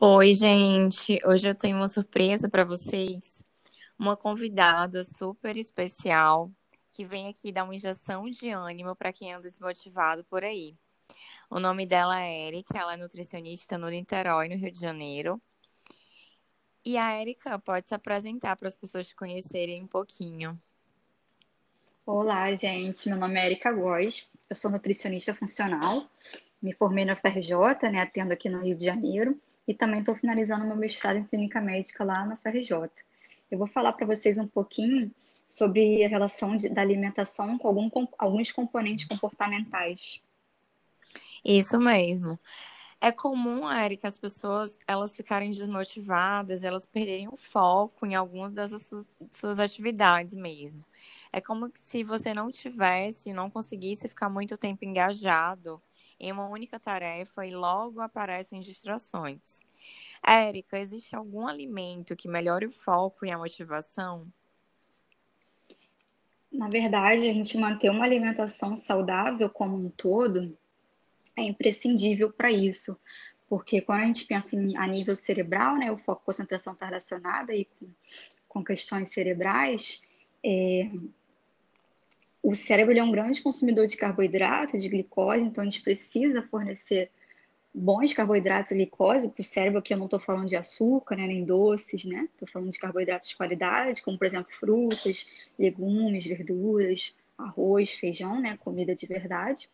Oi, gente. Hoje eu tenho uma surpresa para vocês. Uma convidada super especial que vem aqui dar uma injeção de ânimo para quem anda desmotivado por aí. O nome dela é Erika, ela é nutricionista no Niterói, no Rio de Janeiro. E a Erika pode se apresentar para as pessoas te conhecerem um pouquinho. Olá, gente. Meu nome é Erika Góes. Eu sou nutricionista funcional. Me formei na FRJ, né, atendo aqui no Rio de Janeiro e também estou finalizando meu mestrado em clínica médica lá na FRJ. Eu vou falar para vocês um pouquinho sobre a relação de, da alimentação com, algum, alguns componentes comportamentais. Isso mesmo. É comum, Erika, as pessoas elas ficarem desmotivadas, elas perderem o foco em algumas das suas, suas atividades mesmo. É como se você não tivesse, não conseguisse ficar muito tempo engajado em uma única tarefa e logo aparecem distrações. Érica, existe algum alimento que melhore o foco e a motivação? Na verdade, a gente manter uma alimentação saudável como um todo é imprescindível para isso, porque quando a gente pensa em, a nível cerebral, né, o foco concentração está relacionada com, com questões cerebrais, é, o cérebro é um grande consumidor de carboidrato, de glicose, então a gente precisa fornecer bons carboidratos e glicose para o cérebro, que eu não estou falando de açúcar, né, nem doces, né? Estou falando de carboidratos de qualidade, como por exemplo frutas, legumes, verduras, arroz, feijão, né, comida de verdade.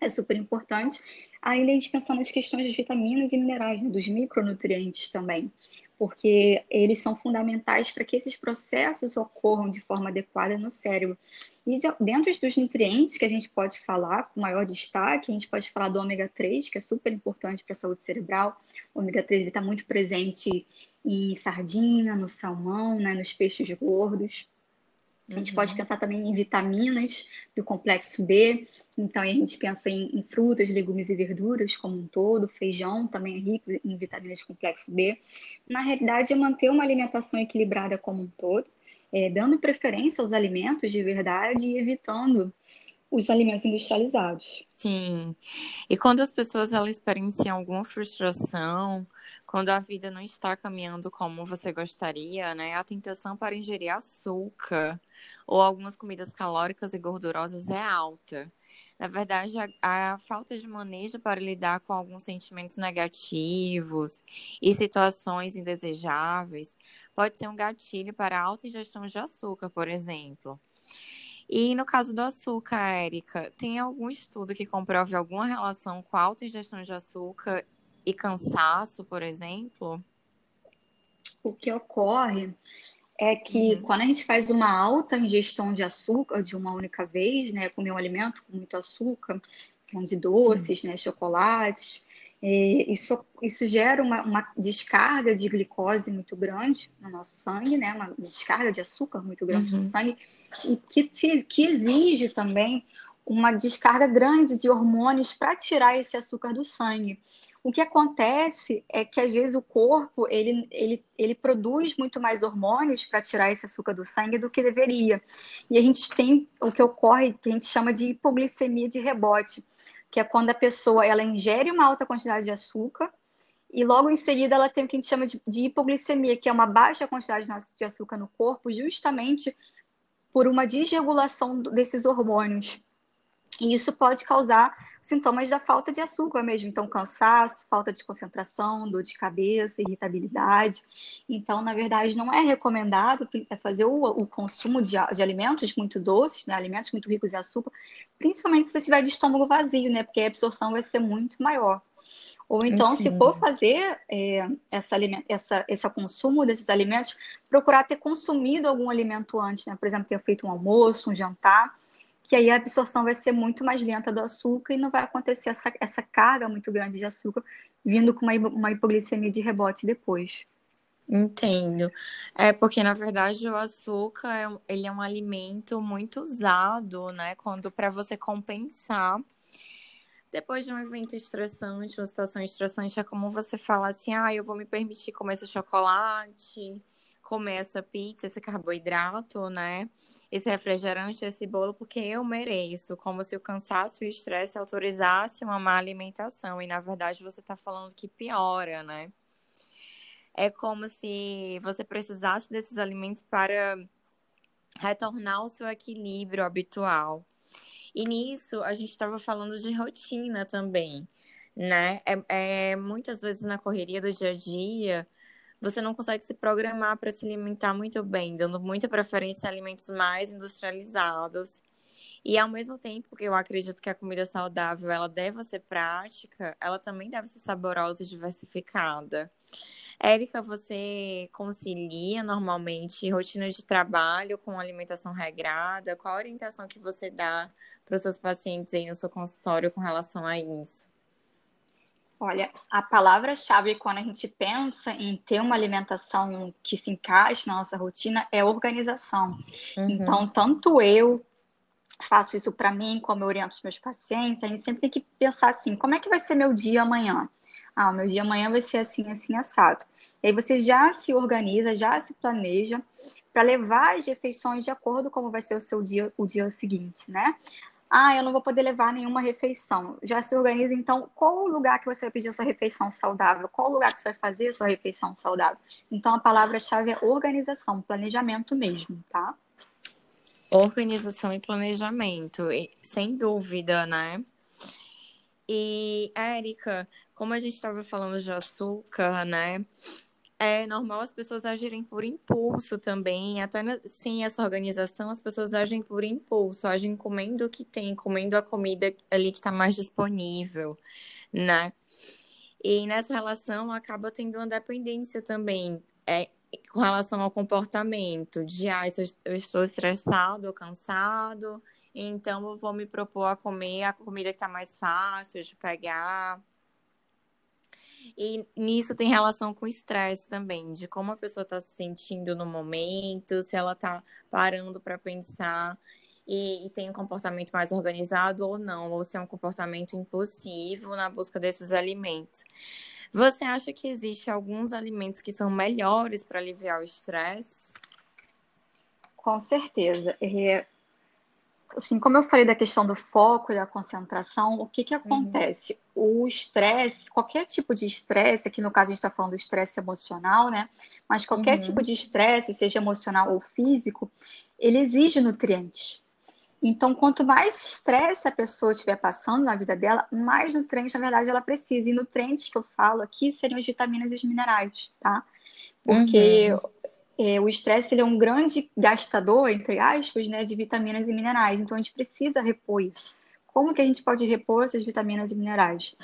É super importante. Ainda a gente pensar nas questões das vitaminas e minerais, né, dos micronutrientes também porque eles são fundamentais para que esses processos ocorram de forma adequada no cérebro. E de, dentro dos nutrientes que a gente pode falar com maior destaque, a gente pode falar do ômega 3, que é super importante para a saúde cerebral. O ômega 3 está muito presente em sardinha, no salmão, né, nos peixes gordos. A gente uhum. pode pensar também em vitaminas do complexo B, então a gente pensa em, em, frutas, legumes e verduras como um todo, feijão também é rico em vitaminas do complexo B. Na realidade, é manter uma alimentação equilibrada como um todo, é, dando preferência aos alimentos de verdade e evitando os alimentos industrializados. Sim. E quando as pessoas elas experienciam alguma frustração, quando a vida não está caminhando como você gostaria, né, a tentação para ingerir açúcar ou algumas comidas calóricas e gordurosas é alta. Na verdade, a, a falta de manejo para lidar com alguns sentimentos negativos e situações indesejáveis pode ser um gatilho para a alta ingestão de açúcar, por exemplo. E no caso do açúcar, Érica, tem algum estudo que comprove alguma relação com a alta ingestão de açúcar e cansaço, por exemplo? O que ocorre é que uhum. quando a gente faz uma alta ingestão de açúcar de uma única vez, né, comer um alimento com muito açúcar, de doces, né, chocolates, isso, isso gera uma, uma, descarga de glicose muito grande no nosso sangue, né? Uma descarga de açúcar muito grande uhum. no sangue, e que, que exige também uma descarga grande de hormônios para tirar esse açúcar do sangue. O que acontece é que às vezes o corpo ele, ele, ele produz muito mais hormônios para tirar esse açúcar do sangue do que deveria. E a gente tem o que ocorre, que a gente chama de hipoglicemia de rebote que é quando a pessoa ela ingere uma alta quantidade de açúcar e logo em seguida ela tem o que a gente chama de, de hipoglicemia, que é uma baixa quantidade de açúcar no corpo, justamente por uma desregulação desses hormônios. E isso pode causar sintomas da falta de açúcar mesmo, então cansaço, falta de concentração, dor de cabeça, irritabilidade. Então, na verdade, não é recomendado é fazer o, o consumo de, de, alimentos muito doces, né, alimentos muito ricos em açúcar, principalmente se você tiver de estômago vazio, né, porque a absorção vai ser muito maior. Ou então, Entendo. se for fazer é, essa, essa, esse consumo desses alimentos, procurar ter consumido algum alimento antes, né? Por exemplo, ter feito um almoço, um jantar, que aí a absorção vai ser muito mais lenta do açúcar e não vai acontecer essa, essa carga muito grande de açúcar vindo com uma, uma hipoglicemia de rebote depois. Entendo. É porque, na verdade, o açúcar é, ele é um alimento muito usado, né? Quando para você compensar depois de um evento estressante, uma situação estressante, é como você fala assim, ah, eu vou me permitir comer esse chocolate, comer essa pizza, esse carboidrato, né? Esse refrigerante, esse bolo, porque eu mereço. Como se o cansaço e o estresse autorizassem uma má alimentação. E na verdade você está falando que piora, né? É como se você precisasse desses alimentos para retornar ao seu equilíbrio habitual. E nisso a gente estava falando de rotina também, né? É, é, muitas vezes na correria do dia a dia você não consegue se programar para se alimentar muito bem, dando muita preferência a alimentos mais industrializados. E ao mesmo tempo que eu acredito que a comida saudável ela deve ser prática, ela também deve ser saborosa e diversificada. Érica, você concilia normalmente rotina de trabalho com alimentação regrada? Qual a orientação que você dá para os seus pacientes aí no seu consultório com relação a isso? Olha, a palavra-chave quando a gente pensa em ter uma alimentação que se encaixe na nossa rotina é organização. Uhum. Então, tanto eu faço isso para mim, como eu oriento os meus pacientes, a gente sempre tem que pensar assim: como é que vai ser meu dia amanhã? Ah, o meu dia amanhã vai ser assim, assim, assado. E aí você já se organiza, já se planeja para levar as refeições de acordo com como vai ser o seu dia, o dia seguinte, né? Ah, eu não vou poder levar nenhuma refeição. Já se organiza, então, qual o lugar que você vai pedir a sua refeição saudável? Qual o lugar que você vai fazer a sua refeição saudável? Então, a palavra-chave é organização, planejamento mesmo, tá? Organização e planejamento, sem dúvida, né? E, Érica, como a gente estava falando de açúcar, né? É normal as pessoas agirem por impulso também. Até sem essa organização, as pessoas agem por impulso, agem comendo o que tem, comendo a comida ali que está mais disponível, né? E nessa relação acaba tendo uma dependência também é, com relação ao comportamento, de ah, eu estou estressado cansado, então eu vou me propor a comer a comida que está mais fácil de pegar e nisso tem relação com o estresse também, de como a pessoa está se sentindo no momento, se ela está parando para pensar e, e, tem um comportamento mais organizado ou não, ou se é um comportamento impulsivo na busca desses alimentos. Você acha que existe alguns alimentos que são melhores para aliviar o estresse? Com certeza. É, assim, como eu falei da questão do foco e da concentração, o que que uhum. acontece? Uhum. O estresse, qualquer tipo de estresse, aqui no caso a gente está falando do estresse emocional, né? Mas qualquer uhum. tipo de estresse, seja emocional ou físico, ele exige nutrientes. Então, quanto mais estresse a pessoa estiver passando na vida dela, mais nutrientes, na verdade, ela precisa. E nutrientes que eu falo aqui seriam as vitaminas e os minerais, tá? Porque uhum é, o estresse ele é um grande gastador, entre aspas, né, de vitaminas e minerais. Então a gente precisa repor isso. Como que a gente pode repor essas vitaminas e minerais?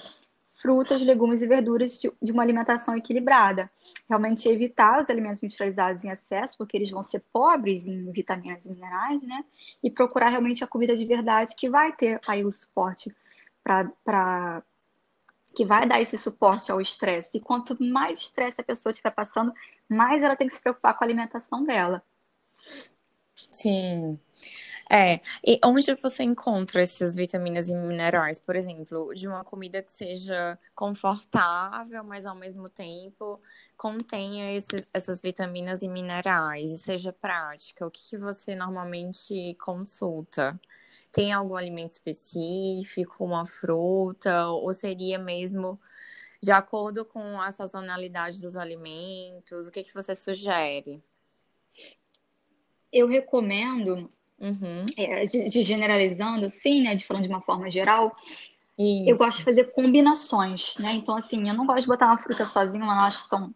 Frutas, legumes e verduras de, de uma alimentação equilibrada. Realmente evitar os alimentos industrializados em excesso, porque eles vão ser pobres em vitaminas e minerais, né? E procurar realmente a comida de verdade que vai ter aí o suporte para que vai dar esse suporte ao estresse. E quanto mais estresse a pessoa estiver passando, mais ela tem que se preocupar com a alimentação dela. Sim. É, e onde você encontra essas vitaminas e minerais, por exemplo, de uma comida que seja confortável, mas ao mesmo tempo contenha esses, essas vitaminas e minerais e seja prática? O que, que você normalmente consulta? Tem algum alimento específico, uma fruta, ou seria mesmo de acordo com a sazonalidade dos alimentos? O que, que você sugere? Eu recomendo, uhum. é, de, de, generalizando, sim, né, de falando de uma forma geral, Isso. eu gosto de fazer combinações, né? Então, assim, eu não gosto de botar uma fruta sozinha, não acho tão,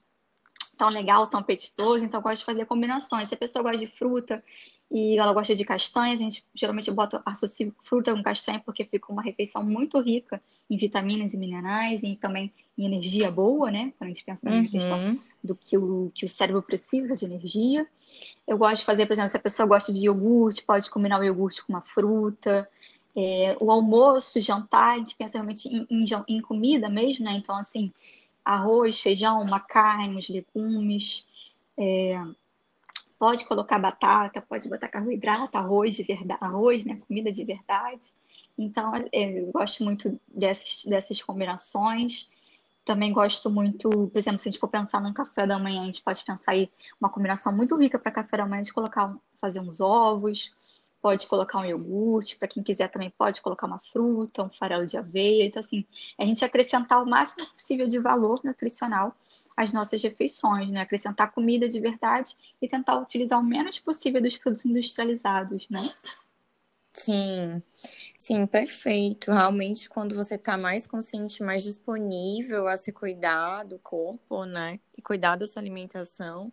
tão legal, tão apetitoso, então eu gosto de fazer combinações. Se a pessoa gosta de fruta e ela gosta de castanhas, a gente geralmente bota associa fruta com castanha porque fica uma refeição muito rica em vitaminas e minerais e também em energia boa, né? Quando a gente pensa na uhum. questão do que o, que o cérebro precisa de energia. Eu gosto de fazer, por exemplo, se a pessoa gosta de iogurte, pode combinar o iogurte com uma fruta. É, o almoço, jantar, a gente pensa realmente em, em, em, comida mesmo, né? Então, assim, arroz, feijão, uma carne, os legumes. É, pode colocar batata, pode botar carboidrato, arroz de verdade, arroz, né? Comida de verdade. Então, é, eu gosto muito dessas, dessas combinações. Também gosto muito, por exemplo, se a gente for pensar num café da manhã, a gente pode pensar aí uma combinação muito rica para café da manhã, de colocar, fazer uns ovos, pode colocar um iogurte, para quem quiser também pode colocar uma fruta, um farelo de aveia. Então, assim, a gente acrescentar o máximo possível de valor nutricional às nossas refeições, né? Acrescentar comida de verdade e tentar utilizar o menos possível dos produtos industrializados, né? Sim, sim, perfeito. Realmente, quando você está mais consciente, mais disponível a se cuidar do corpo, né? E cuidar da sua alimentação,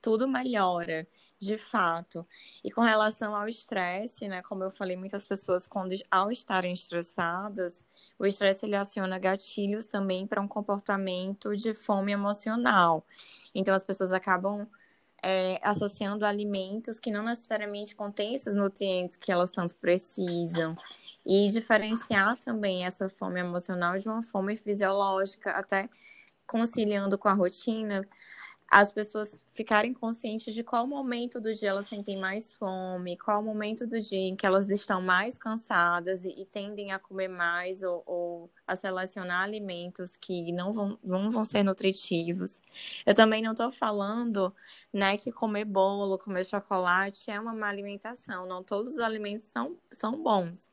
tudo melhora, de fato. E com relação ao estresse, né? Como eu falei, muitas pessoas, quando ao estarem estressadas, o estresse ele aciona gatilhos também para um comportamento de fome emocional. Então, as pessoas acabam é, associando alimentos que não necessariamente contêm esses nutrientes que elas tanto precisam. E diferenciar também essa fome emocional de uma fome fisiológica, até conciliando com a rotina, as pessoas ficarem conscientes de qual momento do dia elas sentem mais fome, qual momento do dia em que elas estão mais cansadas e, e tendem a comer mais ou, ou, a selecionar alimentos que não vão, vão ser nutritivos. Eu também não estou falando né, que comer bolo, comer chocolate é uma má alimentação. Não todos os alimentos são, são bons.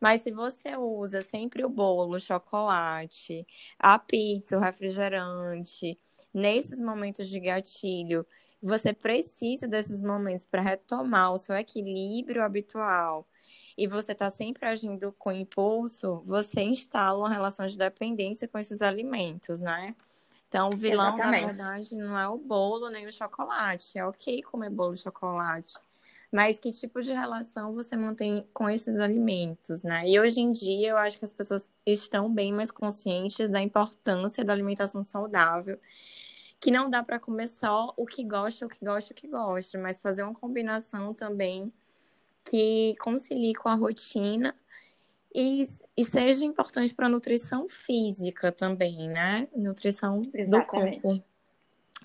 Mas se você usa sempre o bolo, o chocolate, a pizza, o refrigerante, nesses momentos de gatilho, você precisa desses momentos para retomar o seu equilíbrio habitual e você está sempre agindo com impulso, você instala uma relação de dependência com esses alimentos, né? Então, o vilão, Exatamente. na verdade, não é o bolo nem o chocolate. É ok comer bolo e chocolate. Mas que tipo de relação você mantém com esses alimentos, né? E hoje em dia eu acho que as pessoas estão bem mais conscientes da importância da alimentação saudável que não dá para comer só o que gosta, o que gosta, o que gosta, mas fazer uma combinação também que concilie com a rotina e, e seja importante para a nutrição física também, né? Nutrição Exatamente. do corpo.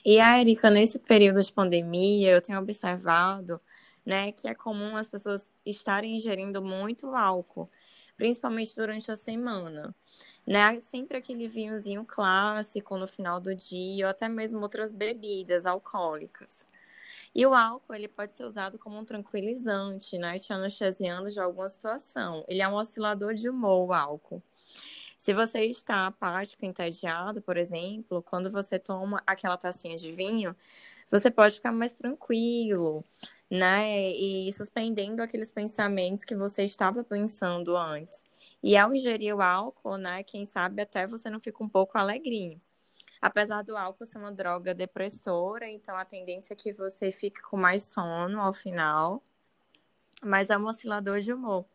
E a Erika, nesse período de pandemia, eu tenho observado, né, que é comum as pessoas estarem ingerindo muito álcool, principalmente durante a semana né? Sempre aquele vinhozinho clássico no final do dia, ou até mesmo outras bebidas alcoólicas. E o álcool, ele pode ser usado como um tranquilizante, né? Te anestesiando de alguma situação. Ele é um oscilador de humor, o álcool. Se você está apático, entediado, por exemplo, quando você toma aquela tacinha de vinho, você pode ficar mais tranquilo, né? E suspendendo aqueles pensamentos que você estava pensando antes. E ao ingerir o álcool, né, quem sabe até você não fica um pouco alegrinho. Apesar do álcool ser uma droga depressora, então a tendência é que você fique com mais sono ao final, mas é um oscilador de humor.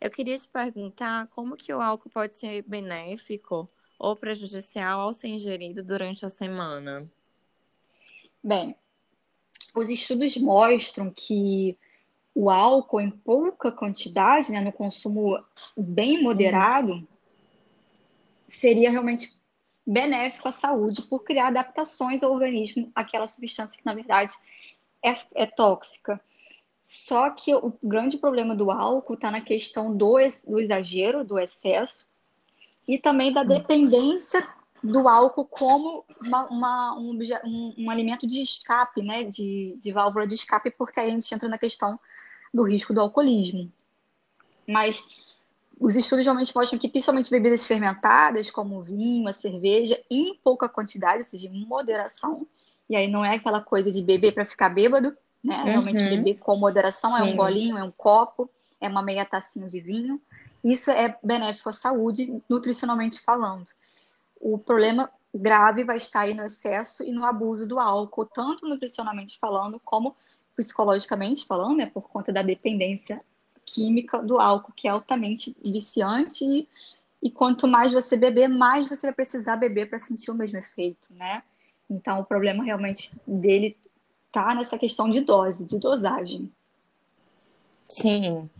Eu queria te perguntar como que o álcool pode ser benéfico ou prejudicial ao ser ingerido durante a semana. Bem, os estudos mostram que o álcool em pouca quantidade, né, no consumo bem moderado, seria realmente benéfico à saúde por criar adaptações ao organismo àquela substância que, na verdade, é, é tóxica. Só que o grande problema do álcool está na questão do, do exagero, do excesso, e também da dependência do álcool como uma, uma, um, um, um, alimento de escape, né? De, de válvula de escape, porque aí a gente entra na questão do risco do alcoolismo. Mas os estudos realmente mostram que, principalmente bebidas fermentadas, como vinho, a cerveja, em pouca quantidade, ou seja, em moderação, e aí não é aquela coisa de beber para ficar bêbado, né? Uhum. Realmente beber com moderação é um bolinho, é um copo, é uma meia tacinha de vinho. Isso é benéfico à saúde, nutricionalmente falando. O problema grave vai estar aí no excesso e no abuso do álcool, tanto nutricionalmente falando, como psicologicamente falando, né, por conta da dependência química do álcool, que é altamente viciante e, e quanto mais você beber, mais você vai precisar beber para sentir o mesmo efeito, né? Então, o problema realmente dele tá nessa questão de dose, de dosagem. Sim,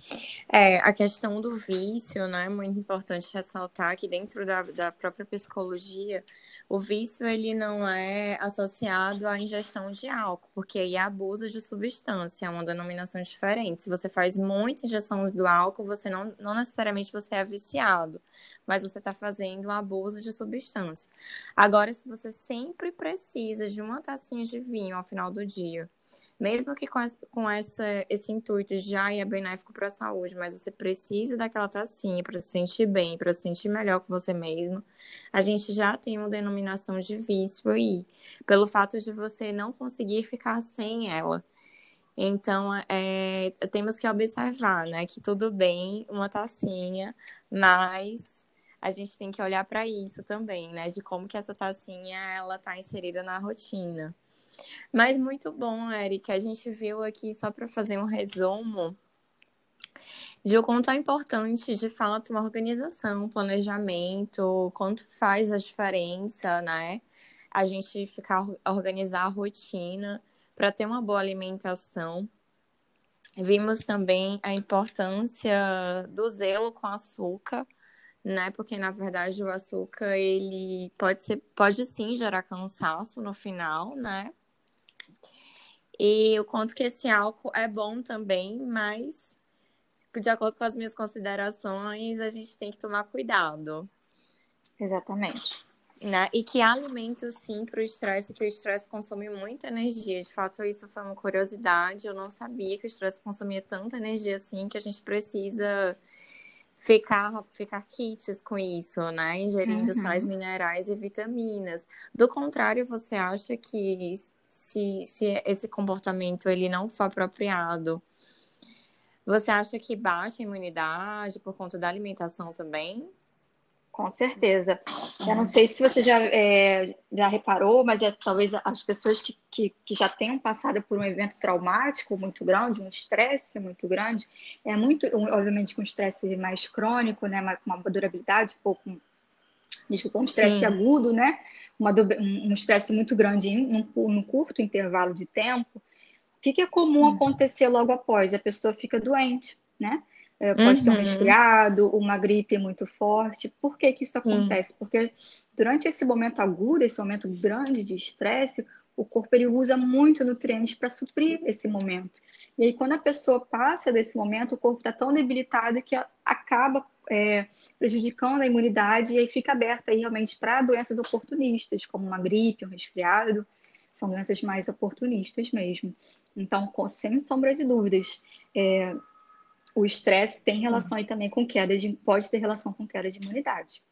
é, a questão do vício, né, é muito importante ressaltar que dentro da, da própria psicologia, o vício ele não é associado à ingestão de álcool, porque aí é abuso de substância, é uma denominação diferente. Se você faz muita ingestão do álcool, você não, não necessariamente você é viciado, mas você está fazendo um abuso de substância. Agora, se você sempre precisa de uma tacinha de vinho ao final do dia, mesmo que com, essa, com essa, esse intuito ah, é benéfico para a saúde, mas você precisa daquela tacinha para se sentir bem, para se sentir melhor com você mesmo, a gente já tem uma denominação de vício aí, pelo fato de você não conseguir ficar sem ela. Então, é, temos que observar, né, que tudo bem uma tacinha, mas a gente tem que olhar para isso também, né, de como que essa tacinha ela está inserida na rotina. Mas muito bom, Erika. A gente viu aqui, só para fazer um resumo, de o quanto é importante, de fato, uma organização, planejamento, quanto faz a diferença, né? A gente ficar organizar a rotina para ter uma boa alimentação. Vimos também a importância do zelo com açúcar, né? Porque na verdade o açúcar ele pode ser, pode sim gerar cansaço no final, né? E o quanto que esse álcool é bom também, mas de acordo com as minhas considerações, a gente tem que tomar cuidado. Exatamente. Né? E que alimentos, sim, para o estresse, que o estresse consome muita energia. De fato, isso foi uma curiosidade. Eu não sabia que o estresse consumia tanta energia assim, que a gente precisa ficar, ficar kits com isso, né? Ingerindo uhum. sais minerais e vitaminas. Do contrário, você acha que se, se esse comportamento ele não for apropriado, você acha que baixa a imunidade por conta da alimentação também? Com certeza. Eu não sei se você já, é, já reparou, mas é talvez as pessoas que, que, que, já tenham passado por um evento traumático muito grande, um estresse muito grande, é muito, obviamente, com um estresse mais crônico, né, com uma durabilidade, pouco, desculpa, um estresse agudo, né, uma, um estresse muito grande em um, curto intervalo de tempo, o que, que é comum uhum. acontecer logo após? A pessoa fica doente, né? É, pode uhum. ter um uhum. resfriado, uma gripe muito forte. Por que, que isso acontece? Uhum. Porque durante esse momento agudo, esse momento grande de estresse, o corpo ele usa muito nutrientes para suprir esse momento. E aí, quando a pessoa passa desse momento, o corpo está tão debilitado que acaba é, prejudicando a imunidade e aí fica aberta aí realmente para doenças oportunistas, como uma gripe, um resfriado. São doenças mais oportunistas mesmo. Então, com, sem sombra de dúvidas, é, o estresse tem relação Sim. aí também com queda de, pode ter relação com queda de imunidade.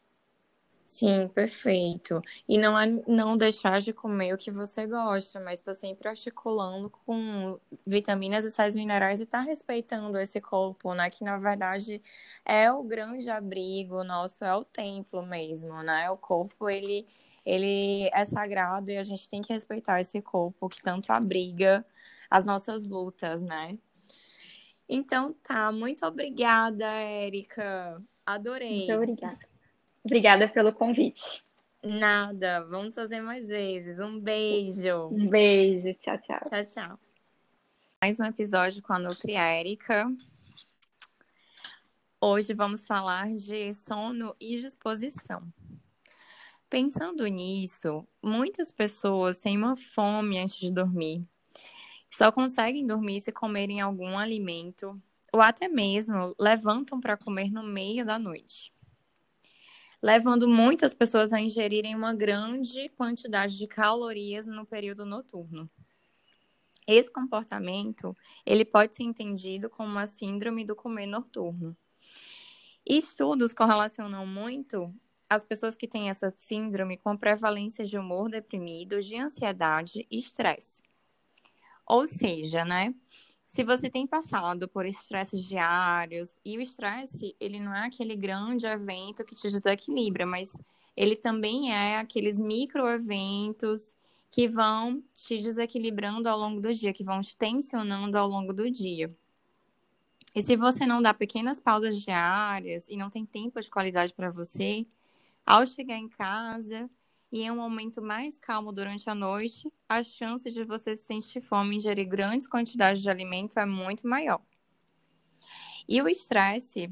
Sim, perfeito. E não é não deixar de comer o que você gosta, mas está sempre articulando com vitaminas e sais minerais e tá respeitando esse corpo, né? Que na verdade é o grande abrigo nosso, é o templo mesmo, né? O corpo, ele, ele é sagrado e a gente tem que respeitar esse corpo que tanto abriga as nossas lutas, né? Então tá, muito obrigada, Érica. Adorei. Muito obrigada. Obrigada pelo convite. Nada, vamos fazer mais vezes. Um beijo. Um beijo, tchau, tchau. Tchau, tchau. Mais um episódio com a Nutri Érica. Hoje vamos falar de sono e disposição. Pensando nisso, muitas pessoas têm uma fome antes de dormir. Só conseguem dormir se comerem algum alimento ou até mesmo levantam para comer no meio da noite levando muitas pessoas a ingerirem uma grande quantidade de calorias no período noturno. Esse comportamento, ele pode ser entendido como uma síndrome do comer noturno. Estudos correlacionam muito as pessoas que têm essa síndrome com prevalência de humor deprimido, de ansiedade e estresse. Ou seja, né, se você tem passado por estresses diários, e o estresse, ele não é aquele grande evento que te desequilibra, mas ele também é aqueles microeventos que vão te desequilibrando ao longo do dia, que vão te tensionando ao longo do dia. E se você não dá pequenas pausas diárias e não tem tempo de qualidade para você, ao chegar em casa, e em um momento mais calmo durante a noite, a chance de você sentir fome e ingerir grandes quantidades de alimento é muito maior. E o estresse,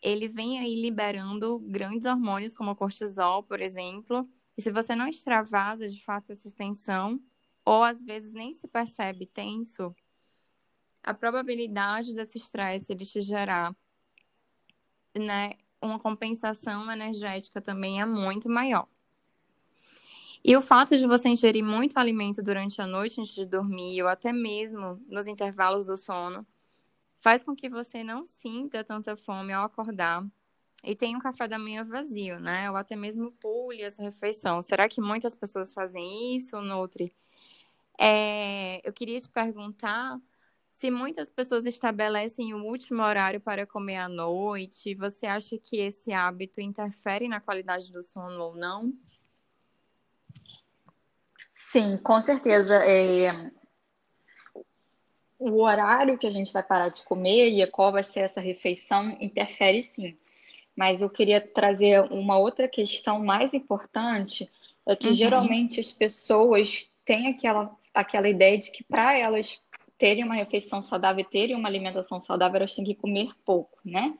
ele vem aí liberando grandes hormônios, como o cortisol, por exemplo. E se você não extravasa de fato essa tensão, ou às vezes nem se percebe tenso, a probabilidade desse estresse ele te gerar né, uma compensação energética também é muito maior. E o fato de você ingerir muito alimento durante a noite antes de dormir, ou até mesmo nos intervalos do sono, faz com que você não sinta tanta fome ao acordar e tenha um café da manhã vazio, né? Ou até mesmo pule essa refeição. Será que muitas pessoas fazem isso, Nutri? É, eu queria te perguntar se muitas pessoas estabelecem o último horário para comer à noite, você acha que esse hábito interfere na qualidade do sono ou não? Sim, com certeza. É... O horário que a gente vai parar de comer e qual vai ser essa refeição interfere sim. Mas eu queria trazer uma outra questão mais importante, é que uhum. geralmente as pessoas têm aquela, aquela ideia de que para elas terem uma refeição saudável e terem uma alimentação saudável, elas têm que comer pouco, né?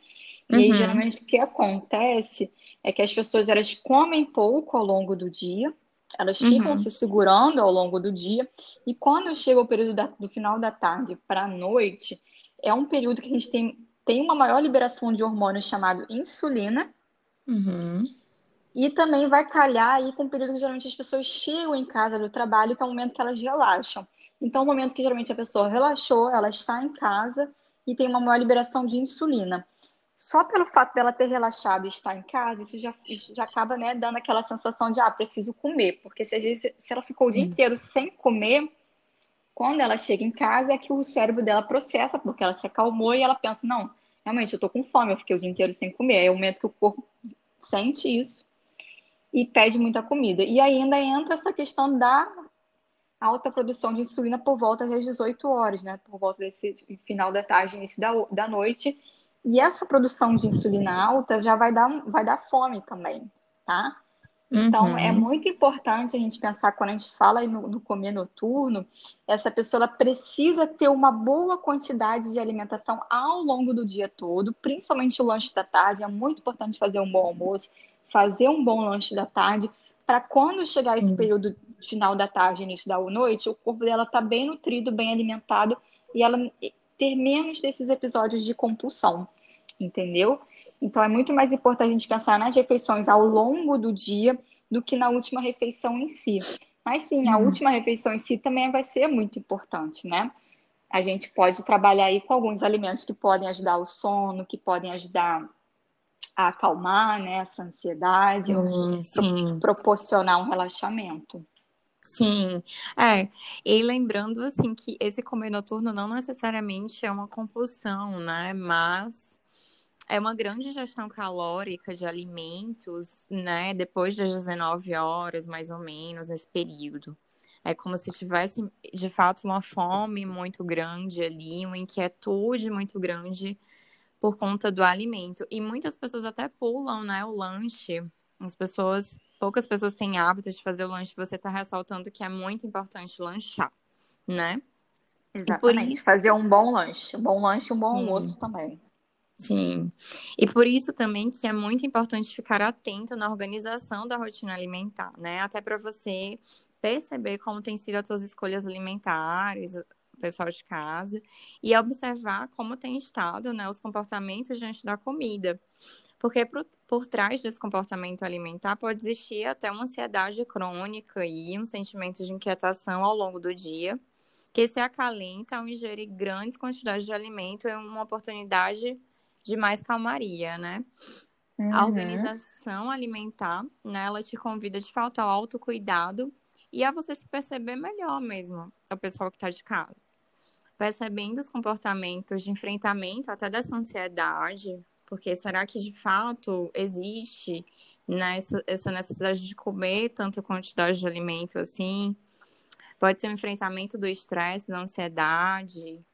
E aí, uhum. geralmente, o que acontece é que as pessoas, elas comem pouco ao longo do dia, elas ficam uhum. se segurando ao longo do dia, e quando chega o período da, do final da tarde para a noite, é um período que a gente tem, tem uma maior liberação de hormônio chamado insulina, uhum. E também vai calhar aí com o período que geralmente as pessoas chegam em casa do trabalho, que é o momento que elas relaxam. Então, o momento que geralmente a pessoa relaxou, ela está em casa e tem uma maior liberação de insulina. Só pelo fato dela ter relaxado e estar em casa, isso já, isso já acaba né, dando aquela sensação de, ah, preciso comer. Porque se, vezes, se ela ficou o dia inteiro sem comer, quando ela chega em casa é que o cérebro dela processa, porque ela se acalmou e ela pensa, não, realmente, eu tô com fome, eu fiquei o dia inteiro sem comer. É o momento que o corpo sente isso e pede muita comida. E ainda entra essa questão da alta produção de insulina por volta das 18 horas, né? Por volta desse final da tarde, início da, da noite. E essa produção de insulina alta já vai dar, vai dar fome também, tá? Então, é uhum. é muito importante a gente pensar, quando a gente fala no, no comer noturno, essa pessoa precisa ter uma boa quantidade de alimentação ao longo do dia todo, principalmente o lanche da tarde. É muito importante fazer um bom almoço, fazer um bom lanche da tarde, para quando chegar esse período final da tarde, início da noite, o corpo dela tá bem nutrido, bem alimentado e ela ter menos desses episódios de compulsão, entendeu? Então é muito mais importante a gente pensar nas refeições ao longo do dia do que na última refeição em si. Mas sim, a uhum. última refeição em si também vai ser muito importante, né? A gente pode trabalhar aí com alguns alimentos que podem ajudar o sono, que podem ajudar a acalmar né, essa ansiedade, sim, sim. proporcionar um relaxamento. Sim, é. E lembrando assim que esse comer noturno não necessariamente é uma compulsão, né? Mas é uma grande ingestão calórica de alimentos, né? Depois das 19 horas, mais ou menos, nesse período. É como se tivesse, de fato, uma fome muito grande ali, uma inquietude muito grande por conta do alimento. E muitas pessoas até pulam, né, o lanche. As pessoas, poucas pessoas têm hábito de fazer o lanche. Você está ressaltando que é muito importante lanchar, né? Exatamente. Isso... Fazer um bom lanche. Um bom lanche e um bom Sim. almoço também. Sim. E por isso também que é muito importante ficar atento na organização da rotina alimentar, né? Até para você perceber como tem sido as suas escolhas alimentares, pessoal de casa e observar como tem estado né, os comportamentos diante da comida. Porque por, por trás desse comportamento alimentar pode existir até uma ansiedade crônica e um sentimento de inquietação ao longo do dia, que se acalenta ao ingerir grandes quantidades de alimento em uma oportunidade de mais calmaria, né? Uhum. A organização alimentar, né, ela te convida de fato ao autocuidado e a você se perceber melhor mesmo, o pessoal que está de casa percebendo os comportamentos de enfrentamento até dessa ansiedade, porque será que de fato existe nessa, essa necessidade de comer tanta quantidade de alimento assim? Pode ser um enfrentamento do estresse, da ansiedade.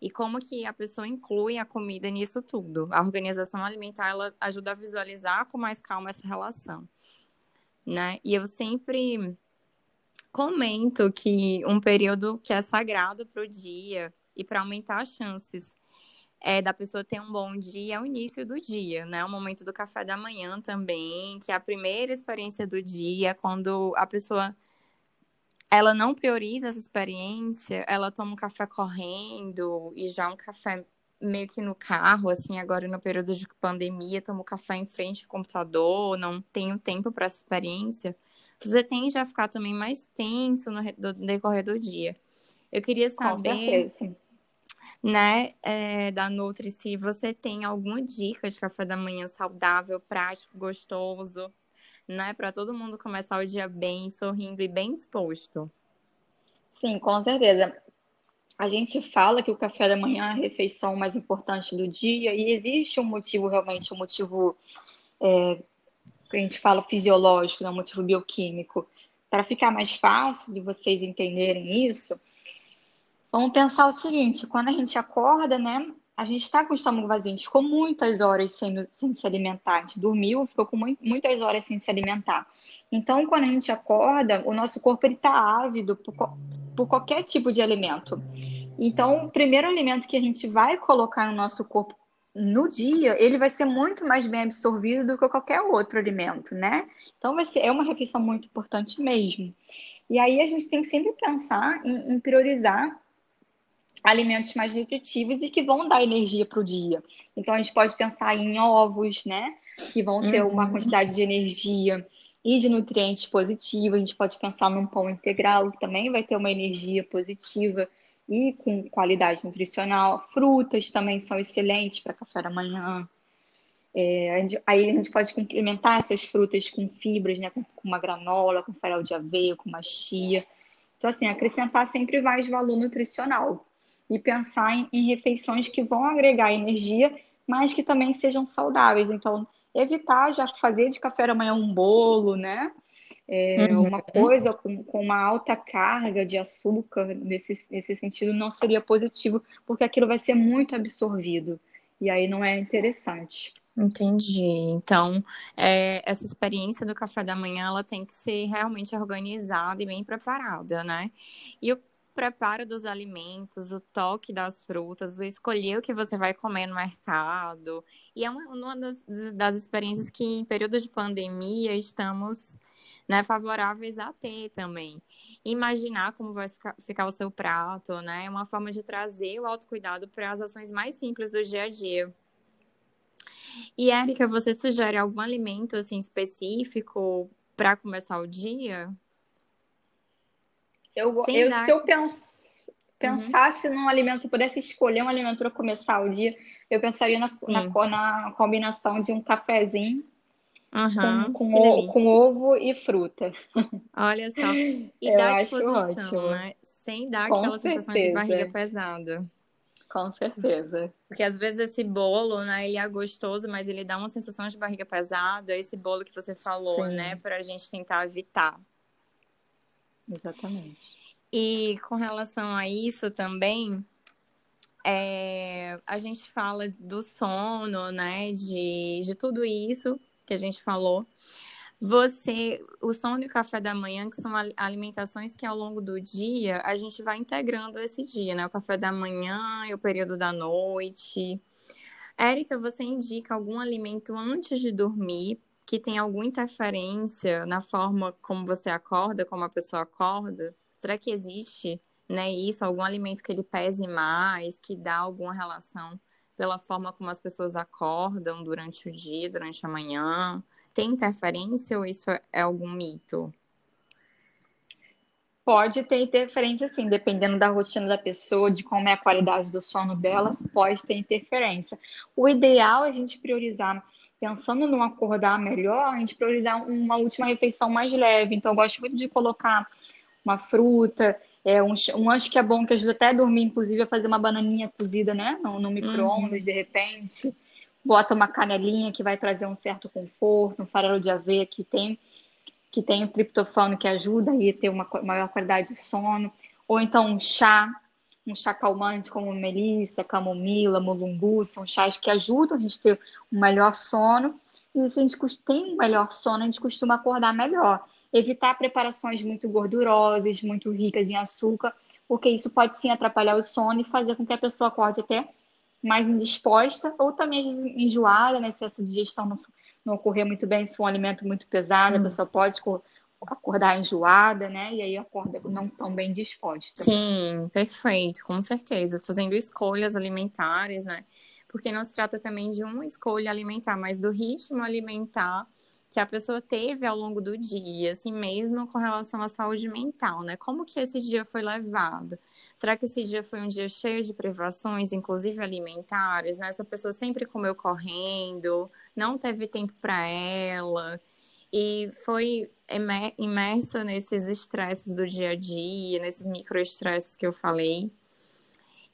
E como que a pessoa inclui a comida nisso tudo? A organização alimentar ela ajuda a visualizar com mais calma essa relação, né? E eu sempre comento que um período que é sagrado para o dia e para aumentar as chances é da pessoa ter um bom dia é o início do dia, né? O momento do café da manhã também, que é a primeira experiência do dia, quando a pessoa ela não prioriza essa experiência, ela toma um café correndo e já um café meio que no carro, assim, agora no período de pandemia, tomo café em frente ao computador, não tenho tempo para essa experiência, você tende a ficar também mais tenso no, decorrer do dia. Eu queria saber né, é, da Nutri, se você tem alguma dica de café da manhã saudável, prático, gostoso, né, para todo mundo começar o dia bem, sorrindo e bem disposto. Sim, com certeza. A gente fala que o café da manhã é a refeição mais importante do dia e existe um motivo realmente, um motivo é, que a gente fala fisiológico, né, um motivo bioquímico. Para ficar mais fácil de vocês entenderem isso, Vamos pensar o seguinte: quando a gente acorda, né? A gente está com o estômago vazio, a gente ficou muitas horas sem, sem se alimentar, a gente dormiu, ficou com muitas horas sem se alimentar. Então, quando a gente acorda, o nosso corpo está ávido por, por qualquer tipo de alimento. Então, o primeiro alimento que a gente vai colocar no nosso corpo no dia, ele vai ser muito mais bem absorvido do que qualquer outro alimento, né? Então, vai ser, é uma refeição muito importante mesmo. E aí, a gente tem que sempre pensar em, em priorizar alimentos mais nutritivos e que vão dar energia para o dia. Então a gente pode pensar em ovos, né? Que vão ter uhum. uma quantidade de energia e de nutrientes positivos. A gente pode pensar num pão integral, que também vai ter uma energia positiva e com qualidade nutricional. Frutas também são excelentes para café da manhã. É, a gente, aí a gente pode complementar essas frutas com fibras, né? Com, com uma granola, com farol de aveia, com uma chia. Então, assim, acrescentar sempre mais valor nutricional e pensar em, em refeições que vão agregar energia, mas que também sejam saudáveis. Então, evitar já fazer de café da manhã um bolo, né? É, uhum. Uma coisa com, com, uma alta carga de açúcar, nesse, nesse sentido, não seria positivo, porque aquilo vai ser muito absorvido. E aí não é interessante. Entendi. Então, é, essa experiência do café da manhã, ela tem que ser realmente organizada e bem preparada, né? E o preparo dos alimentos, o toque das frutas, o escolher o que você vai comer no mercado. E é uma, uma das, das, experiências que, em período de pandemia, estamos né, favoráveis a ter também. Imaginar como vai ficar, ficar o seu prato, né? É uma forma de trazer o autocuidado para as ações mais simples do dia a dia. E, Érica, você sugere algum alimento assim específico para começar o dia? Eu, eu se eu pens, pensasse uhum. num alimento, se pudesse escolher um alimento para começar o dia, eu pensaria na, na, na, combinação de um cafezinho uhum. com, com, o, com, ovo e fruta. Olha só. E eu dá disposição, né? Sem dar com aquela certeza. sensação de barriga pesada. Com certeza. Porque às vezes esse bolo, né, ele é gostoso, mas ele dá uma sensação de barriga pesada. Esse bolo que você falou, Sim. né, para a gente tentar evitar. Exatamente. E com relação a isso também, é, a gente fala do sono, né? De, de tudo isso que a gente falou. Você, o sono e o café da manhã, que são alimentações que ao longo do dia a gente vai integrando esse dia, né? O café da manhã e o período da noite. Érica, você indica algum alimento antes de dormir que tem alguma interferência na forma como você acorda, como a pessoa acorda? Será que existe, né, isso, algum alimento que ele pese mais, que dá alguma relação pela forma como as pessoas acordam durante o dia, durante a manhã? Tem interferência ou isso é algum mito? Pode ter interferência, sim, dependendo da rotina da pessoa, de como é a qualidade do sono delas, pode ter interferência. O ideal é a gente priorizar, pensando num acordar melhor, a gente priorizar uma última refeição mais leve. Então, eu gosto muito de colocar uma fruta, é, um, um lanche que é bom, que ajuda até a dormir, inclusive, a fazer uma bananinha cozida, né? No, no micro-ondas, uhum. de repente. Bota uma canelinha que vai trazer um certo conforto, um farelo de aveia que tem que tem o triptofano que ajuda a ter uma maior qualidade de sono, ou então um chá, um chá calmante como melissa, camomila, mulungu, são chás que ajudam a gente a ter um melhor sono. E se a gente tem um melhor sono, a gente costuma acordar melhor. Evitar preparações muito gordurosas, muito ricas em açúcar, porque isso pode sim atrapalhar o sono e fazer com que a pessoa acorde até mais indisposta, ou também enjoada, né? Se essa digestão não, não ocorrer muito bem, se for um alimento muito pesado, hum. a pessoa pode acordar enjoada, né? E aí acorda não tão bem disposta. Sim, perfeito, com certeza. Fazendo escolhas alimentares, né? Porque não se trata também de uma escolha alimentar, mas do ritmo alimentar que a pessoa teve ao longo do dia, assim mesmo com relação à saúde mental, né? Como que esse dia foi levado? Será que esse dia foi um dia cheio de privações, inclusive alimentares, né? Essa pessoa sempre comeu correndo, não teve tempo para ela e foi imersa nesses estresses do dia a dia, nesses microestresses que eu falei.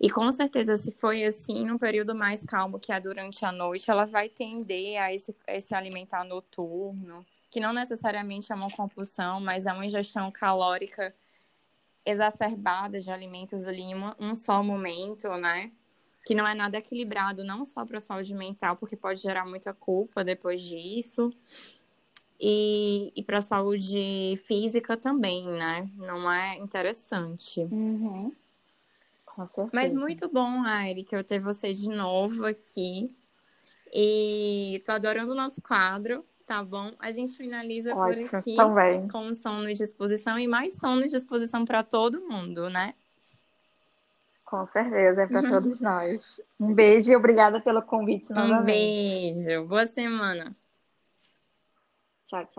E com certeza, se foi assim, num período mais calmo, que é durante a noite, ela vai tender a esse, esse alimentar noturno, que não necessariamente é uma compulsão, mas é uma ingestão calórica exacerbada de alimentos ali em um, um só momento, né? Que não é nada equilibrado, não só para a saúde mental, porque pode gerar muita culpa depois disso, e, e para a saúde física também, né? Não é interessante. Uhum. Com certeza. Mas muito bom, que eu ter você de novo aqui. E tô adorando o nosso quadro, tá bom? A gente finaliza Ótimo, por aqui também. com sono de disposição e mais sono de disposição para todo mundo, né? Com certeza, é para todos nós. Um beijo e obrigada pelo convite novamente. Um beijo. Boa semana. Tchau, tchau.